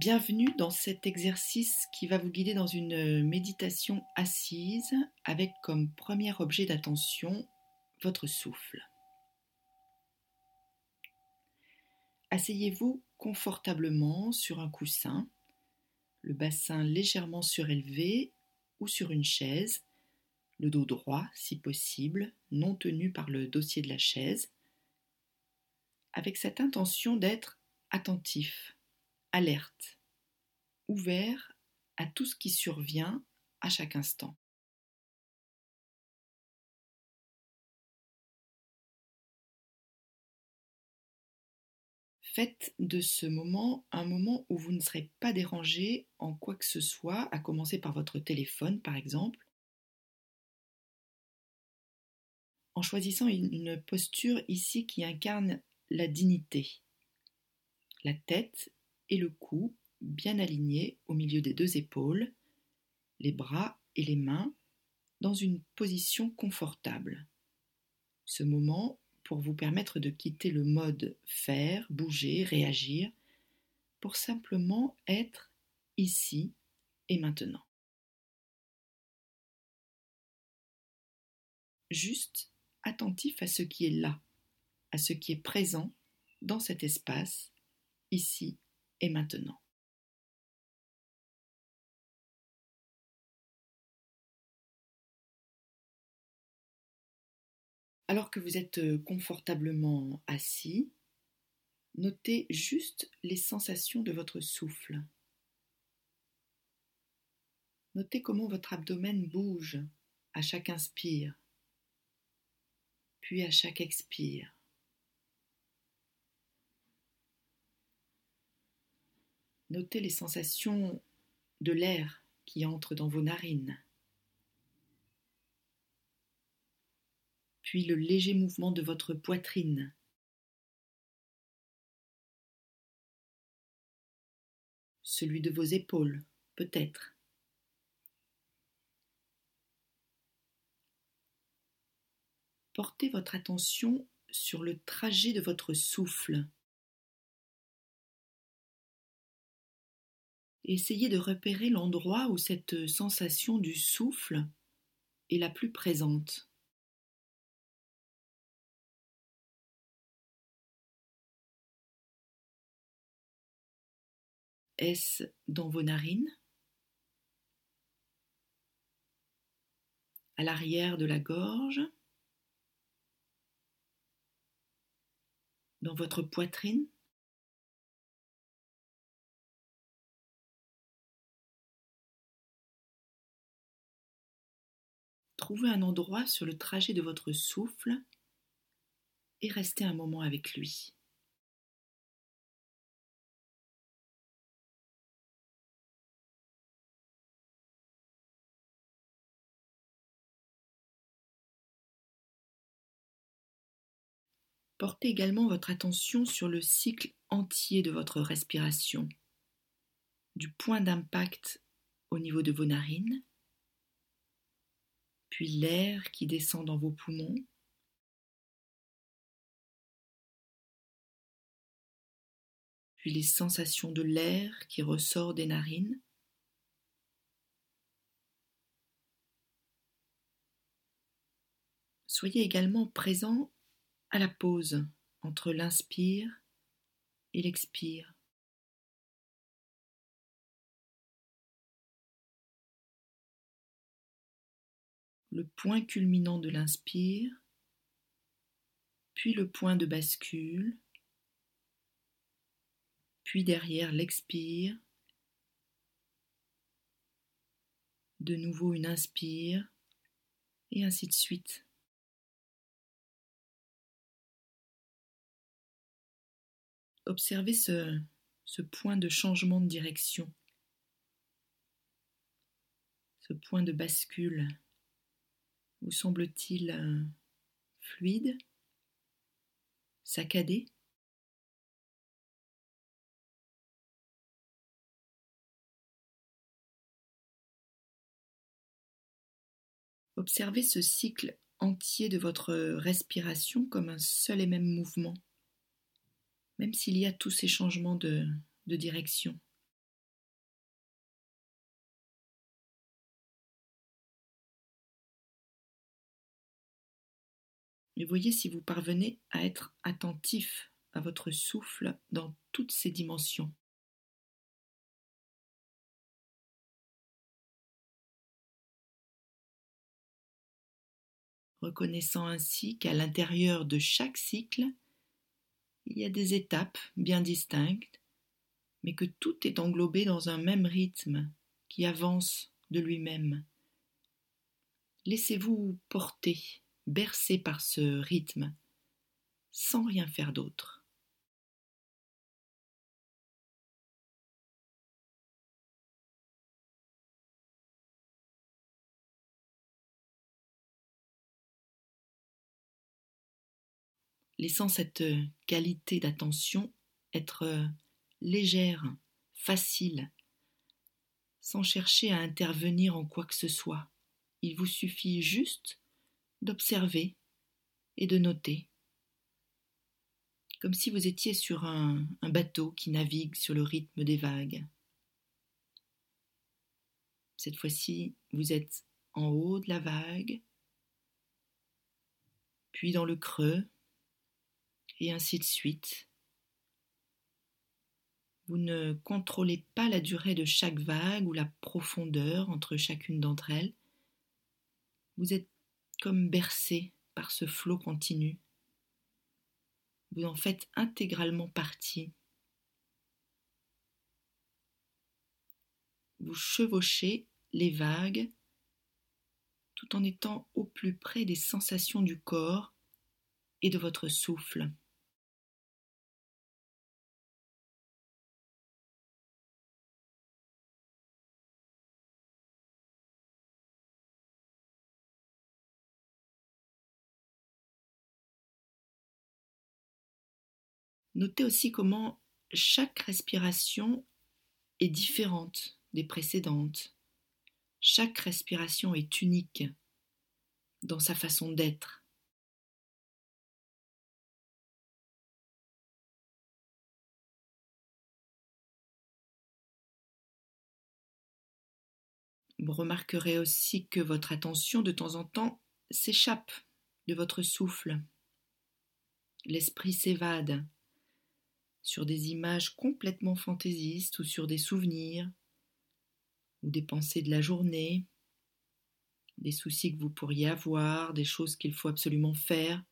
Bienvenue dans cet exercice qui va vous guider dans une méditation assise avec comme premier objet d'attention votre souffle. Asseyez-vous confortablement sur un coussin, le bassin légèrement surélevé ou sur une chaise, le dos droit si possible, non tenu par le dossier de la chaise, avec cette intention d'être attentif alerte, ouvert à tout ce qui survient à chaque instant. Faites de ce moment un moment où vous ne serez pas dérangé en quoi que ce soit, à commencer par votre téléphone par exemple, en choisissant une posture ici qui incarne la dignité. La tête et le cou bien alignés au milieu des deux épaules, les bras et les mains dans une position confortable. Ce moment pour vous permettre de quitter le mode faire, bouger, réagir, pour simplement être ici et maintenant. Juste attentif à ce qui est là, à ce qui est présent dans cet espace, ici et maintenant. Alors que vous êtes euh, confortablement assis, notez juste les sensations de votre souffle. Notez comment votre abdomen bouge à chaque inspire, puis à chaque expire. Notez les sensations de l'air qui entre dans vos narines. Puis le léger mouvement de votre poitrine. Celui de vos épaules, peut-être. Portez votre attention sur le trajet de votre souffle. Essayez de repérer l'endroit où cette sensation du souffle est la plus présente. Est-ce dans vos narines? À l'arrière de la gorge? Dans votre poitrine? Trouvez un endroit sur le trajet de votre souffle et restez un moment avec lui. Portez également votre attention sur le cycle entier de votre respiration, du point d'impact au niveau de vos narines puis l'air qui descend dans vos poumons. Puis les sensations de l'air qui ressort des narines. Soyez également présent à la pause entre l'inspire et l'expire. Le point culminant de l'inspire, puis le point de bascule, puis derrière l'expire, de nouveau une inspire, et ainsi de suite. Observez ce, ce point de changement de direction, ce point de bascule. Vous semble-t-il fluide Saccadé? Observez ce cycle entier de votre respiration comme un seul et même mouvement, même s'il y a tous ces changements de direction. Et voyez si vous parvenez à être attentif à votre souffle dans toutes ses dimensions. reconnaissant ainsi qu'à l'intérieur de chaque cycle, il y a des étapes bien distinctes, mais que tout est englobé dans un même rythme qui avance de lui-même. Laissez-vous porter, bercer par ce rythme, sans rien faire d'autre. laissant cette qualité d'attention être légère, facile, sans chercher à intervenir en quoi que ce soit. Il vous suffit juste d'observer et de noter, comme si vous étiez sur un, bateau qui navigue sur le rythme des vagues. Cette fois-ci, vous êtes en haut de la vague, puis dans le creux, et ainsi de suite. Vous ne contrôlez pas la durée de chaque vague ou la profondeur entre chacune d'entre elles. Vous êtes comme bercé par ce flot continu. Vous en faites intégralement partie. Vous chevauchez les vagues tout en étant au plus près des sensations du corps et de votre souffle. Notez aussi comment chaque respiration est différente des précédentes. Chaque respiration est unique dans sa façon d'être. Vous remarquerez aussi que votre attention de temps en temps s'échappe de votre souffle. L'esprit s'évade sur des images complètement fantaisistes ou sur des souvenirs ou des pensées de la journée, des soucis que vous pourriez avoir, des choses qu'il faut absolument faire.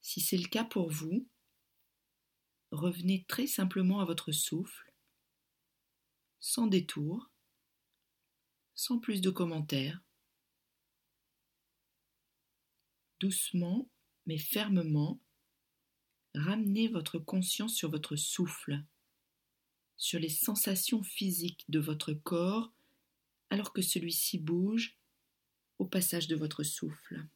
Si c'est le cas pour vous, revenez très simplement à votre souffle, sans détour, sans plus de commentaires. Doucement mais fermement, ramenez votre conscience sur votre souffle, sur les sensations physiques de votre corps alors que celui-ci bouge au passage de votre souffle.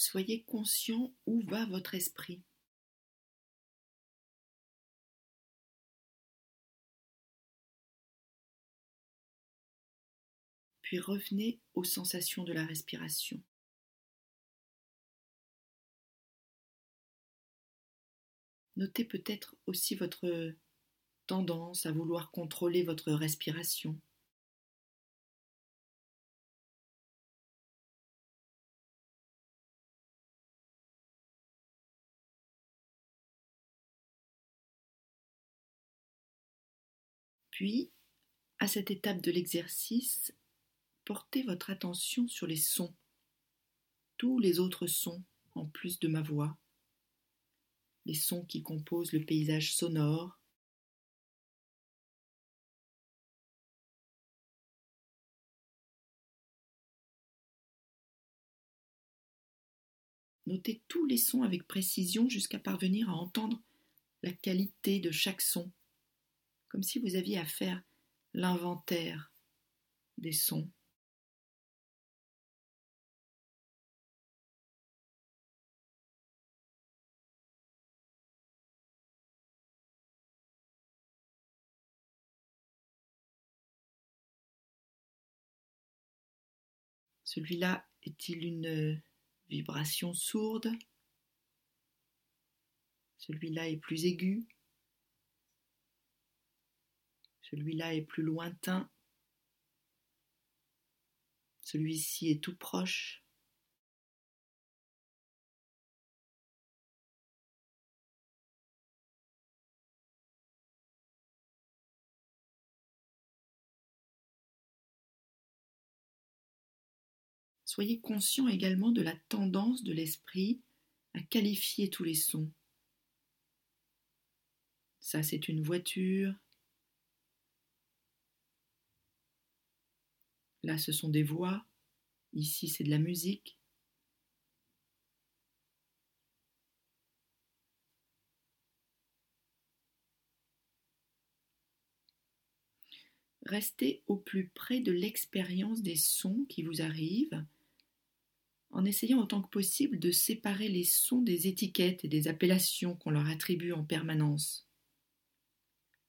Soyez conscient où va votre esprit. Puis revenez aux sensations de la respiration. Notez peut-être aussi votre tendance à vouloir contrôler votre respiration. Puis, à cette étape de l'exercice, portez votre attention sur les sons, tous les autres sons en plus de ma voix, les sons qui composent le paysage sonore, Notez tous les sons avec précision jusqu'à parvenir à entendre la qualité de chaque son comme si vous aviez à faire l'inventaire des sons. Celui-là est-il une vibration sourde? Celui-là est plus aigu? Celui-là est plus lointain. Celui-ci est tout proche. Soyez conscient également de la tendance de l'esprit à qualifier tous les sons. Ça, c'est une voiture, Là, ce sont des voix. Ici, c'est de la musique. Restez au plus près de l'expérience des sons qui vous arrivent, en essayant autant que possible de séparer les sons des étiquettes et des appellations qu'on leur attribue en permanence.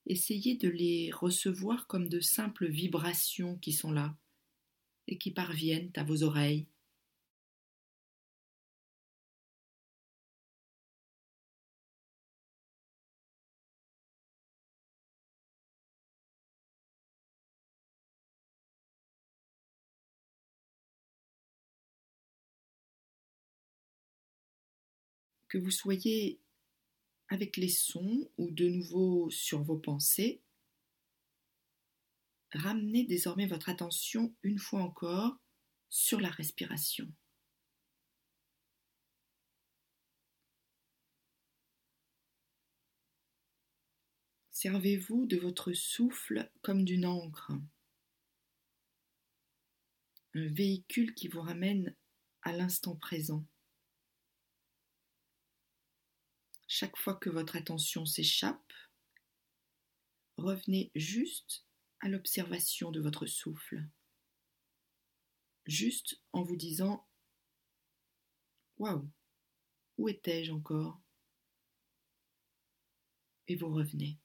Essayez de les recevoir comme de simples vibrations qui sont là, et qui parviennent à vos oreilles. Que vous soyez avec les sons ou de nouveau sur vos pensées, ramenez désormais votre attention une fois encore sur la respiration. Servez-vous de votre souffle comme d'une encre, un véhicule qui vous ramène à l'instant présent. Chaque fois que votre attention s'échappe, revenez juste à l'observation de votre souffle, juste en vous disant Waouh, où étais-je encore? Et vous revenez.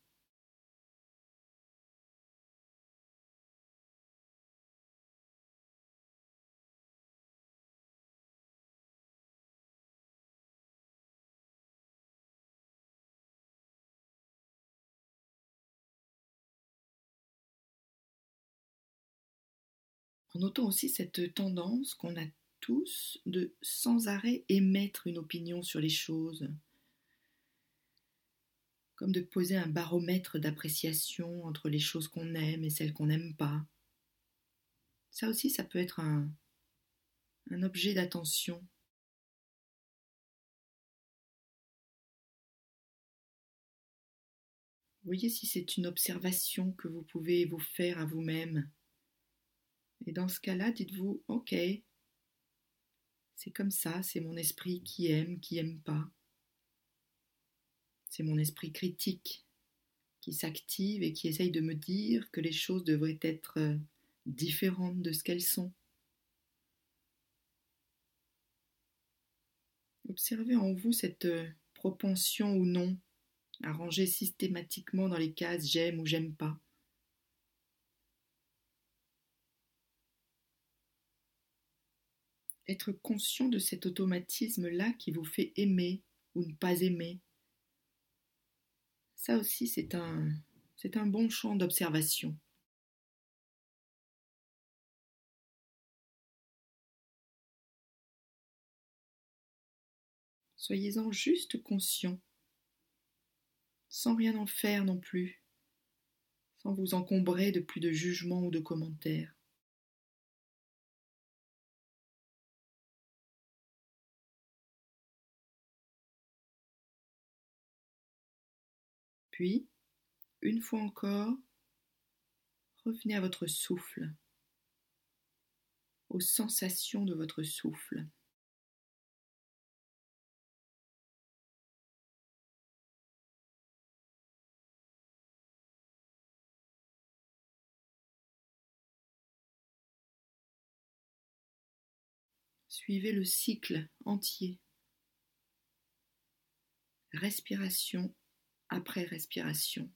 En notant aussi cette tendance qu'on a tous de sans arrêt émettre une opinion sur les choses, comme de poser un baromètre d'appréciation entre les choses qu'on aime et celles qu'on n'aime pas. Ça aussi, ça peut être un, un objet d'attention. Voyez si c'est une observation que vous pouvez vous faire à vous-même et dans ce cas-là, dites-vous, ok, c'est comme ça, c'est mon esprit qui aime, qui aime pas. C'est mon esprit critique qui s'active et qui essaye de me dire que les choses devraient être euh, différentes de ce qu'elles sont. Observez en vous cette euh, propension ou non à ranger systématiquement dans les cases j'aime ou j'aime pas. Être conscient de cet automatisme-là qui vous fait aimer ou ne pas aimer. Ça aussi, c'est un, c'est un bon champ d'observation. Soyez-en juste conscient, sans rien en faire non plus, sans vous encombrer de plus de jugements ou de commentaires. Puis, une fois encore, revenez à votre souffle, aux sensations de votre souffle. Suivez le cycle entier. Respiration après respiration.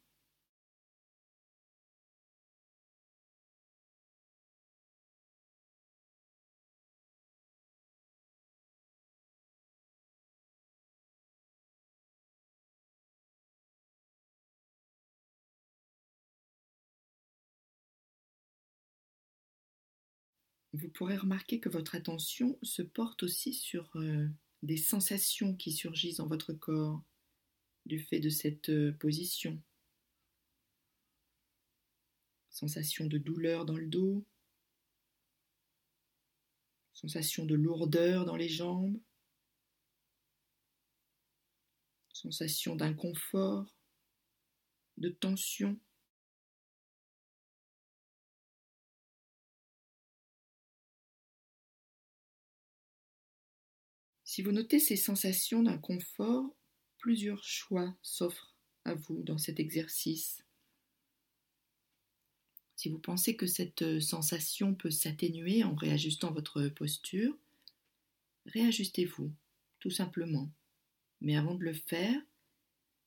vous pourrez remarquer que votre attention se porte aussi sur euh, des sensations qui surgissent dans votre corps du fait de cette euh, position. Sensation de douleur dans le dos, sensation de lourdeur dans les jambes, sensation d'inconfort, de tension. Si vous notez ces sensations d'inconfort, plusieurs choix s'offrent à vous dans cet exercice. Si vous pensez que cette sensation peut s'atténuer en réajustant votre posture, réajustez-vous, tout simplement. Mais avant de le faire,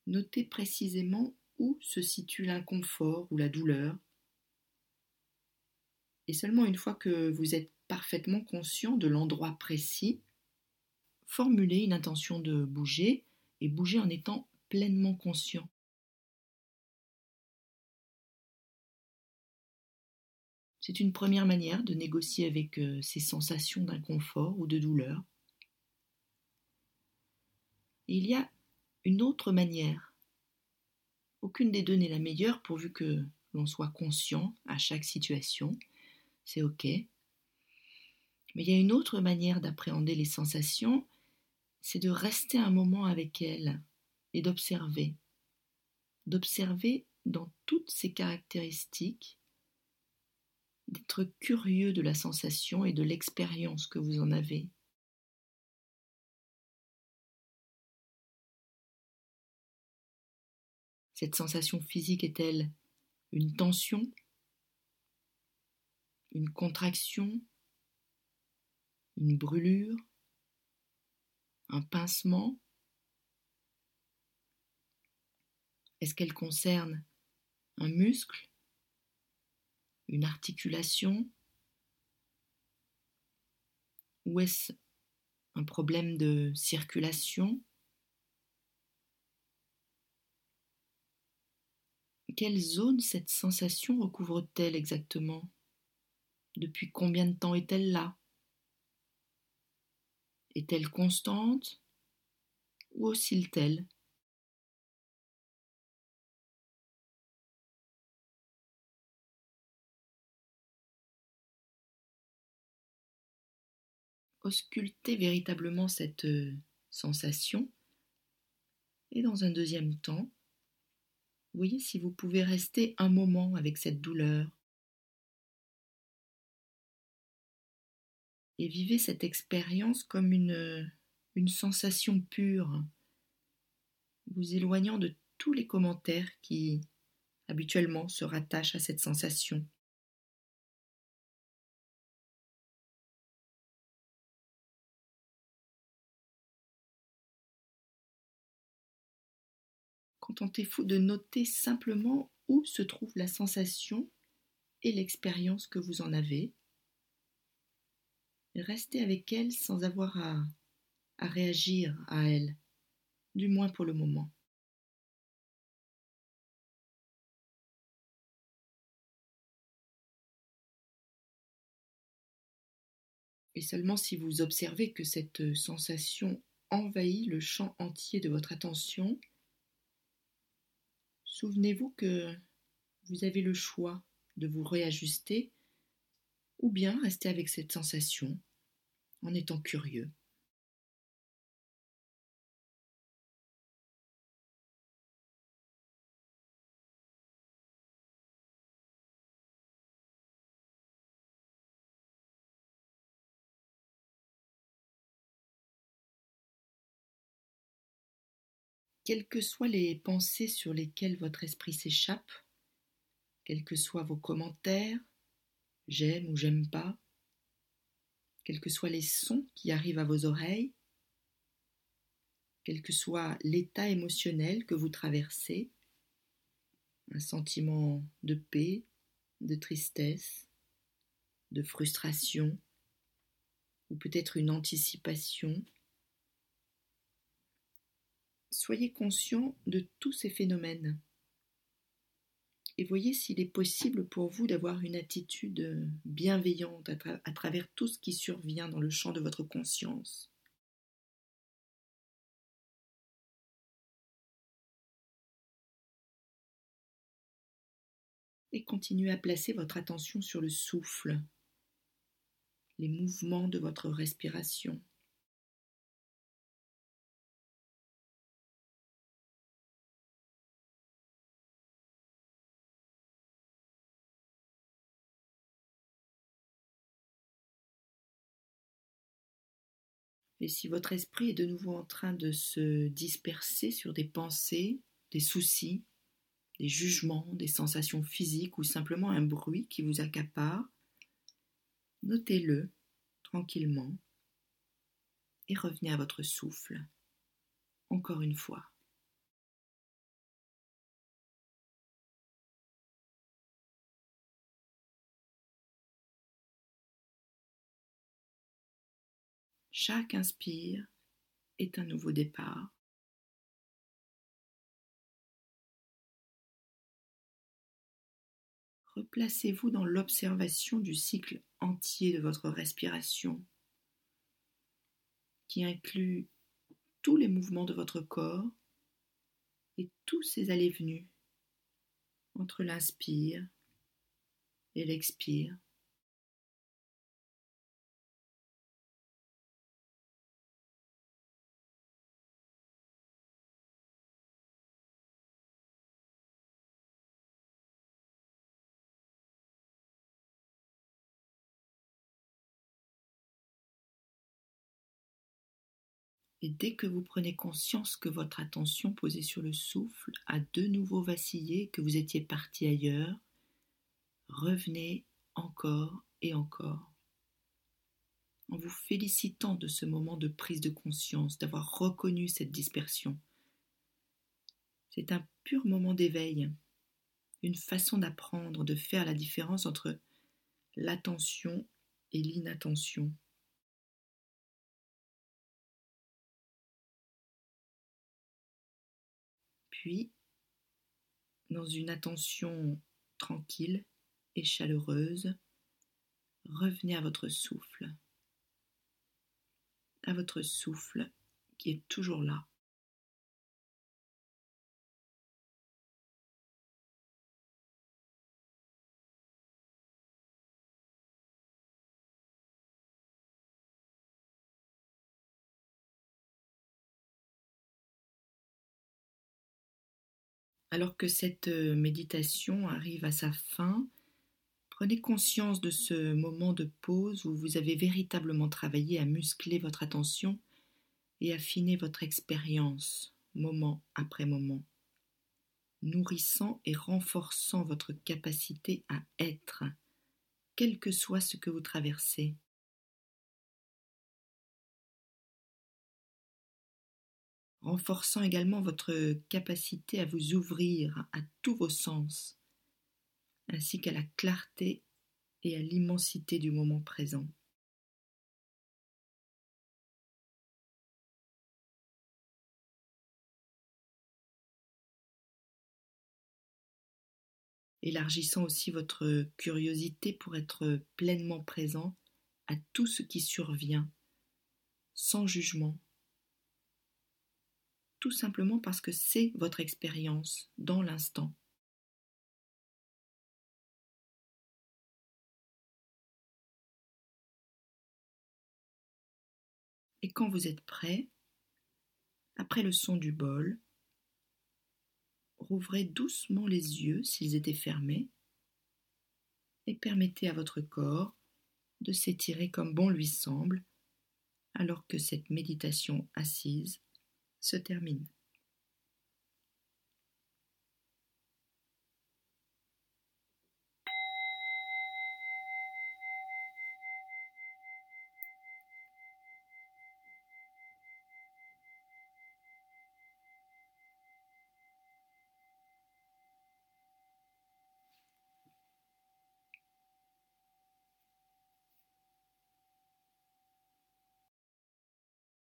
notez précisément où se situe l'inconfort ou la douleur. Et seulement une fois que vous êtes parfaitement conscient de l'endroit précis, formuler une intention de bouger et bouger en étant pleinement conscient. C'est une première manière de négocier avec euh, ces sensations d'inconfort ou de douleur. Il y a une autre manière. Aucune des deux n'est la meilleure pourvu que l'on soit conscient à chaque situation. C'est OK. Mais il y a une autre manière d'appréhender les sensations c'est de rester un moment avec elle et d'observer, d'observer dans toutes ses caractéristiques, d'être curieux de la sensation et de l'expérience que vous en avez. Cette sensation physique est-elle une tension, une contraction, une brûlure? Un pincement? Est-ce qu'elle concerne un muscle, une articulation? Ou est-ce un problème de circulation? Quelle zone cette sensation recouvre-t-elle exactement? Depuis combien de temps est-elle là? Est-elle constante ou oscille-t-elle? Auscultez véritablement cette euh, sensation. Et dans un deuxième temps, voyez si vous pouvez rester un moment avec cette douleur et vivez cette expérience comme une, sensation pure, vous éloignant de tous les commentaires qui habituellement se rattachent à cette sensation. Contentez-vous de noter simplement où se trouve la sensation et l'expérience que vous en avez, restez avec elle sans avoir à, à réagir à elle, du moins pour le moment. Et seulement si vous observez que cette sensation envahit le champ entier de votre attention, souvenez-vous que vous avez le choix de vous réajuster ou bien rester avec cette sensation en étant curieux. quelles que soient les pensées sur lesquelles votre esprit s'échappe, quels que soient vos commentaires, j'aime ou j'aime pas, quels que soient les sons qui arrivent à vos oreilles, quel que soit l'état émotionnel que vous traversez, un sentiment de paix, de tristesse, de frustration, ou peut-être une anticipation, Soyez conscient de tous ces phénomènes et voyez s'il est possible pour vous d'avoir une attitude bienveillante à, travers tout ce qui survient dans le champ de votre conscience. Et continuez à placer votre attention sur le souffle, les mouvements de votre respiration. Et si votre esprit est de nouveau en train de se disperser sur des pensées, des soucis, des jugements, des sensations physiques ou simplement un bruit qui vous accapare, notez-le tranquillement et revenez à votre souffle. Encore une fois. Chaque inspire est un nouveau départ. Replacez-vous dans l'observation du cycle entier de votre respiration, qui inclut tous les mouvements de votre corps et tous ces allées-venues entre l'inspire et l'expire. Et dès que vous prenez conscience que votre attention posée sur le souffle a de nouveau vacillé, que vous étiez parti ailleurs, revenez encore et encore, en vous félicitant de ce moment de prise de conscience, d'avoir reconnu cette dispersion. C'est un pur moment d'éveil, une façon d'apprendre, de faire la différence entre l'attention et l'inattention. Puis, dans une attention tranquille et chaleureuse, revenez à votre souffle, à votre souffle qui est toujours là. Alors que cette euh, méditation arrive à sa fin, prenez conscience de ce moment de pause où vous avez véritablement travaillé à muscler votre attention et affiner votre expérience moment après moment, nourrissant et renforçant votre capacité à être, quel que soit ce que vous traversez. Renforçant également votre capacité à vous ouvrir à tous vos sens, ainsi qu'à la clarté et à l'immensité du moment présent. élargissant aussi votre curiosité pour être pleinement présent à tout ce qui survient, sans jugement, tout simplement parce que c'est votre expérience dans l'instant. Et quand vous êtes prêt, après le son du bol, rouvrez doucement les yeux s'ils étaient fermés et permettez à votre corps de s'étirer comme bon lui semble alors que cette méditation assise se termine.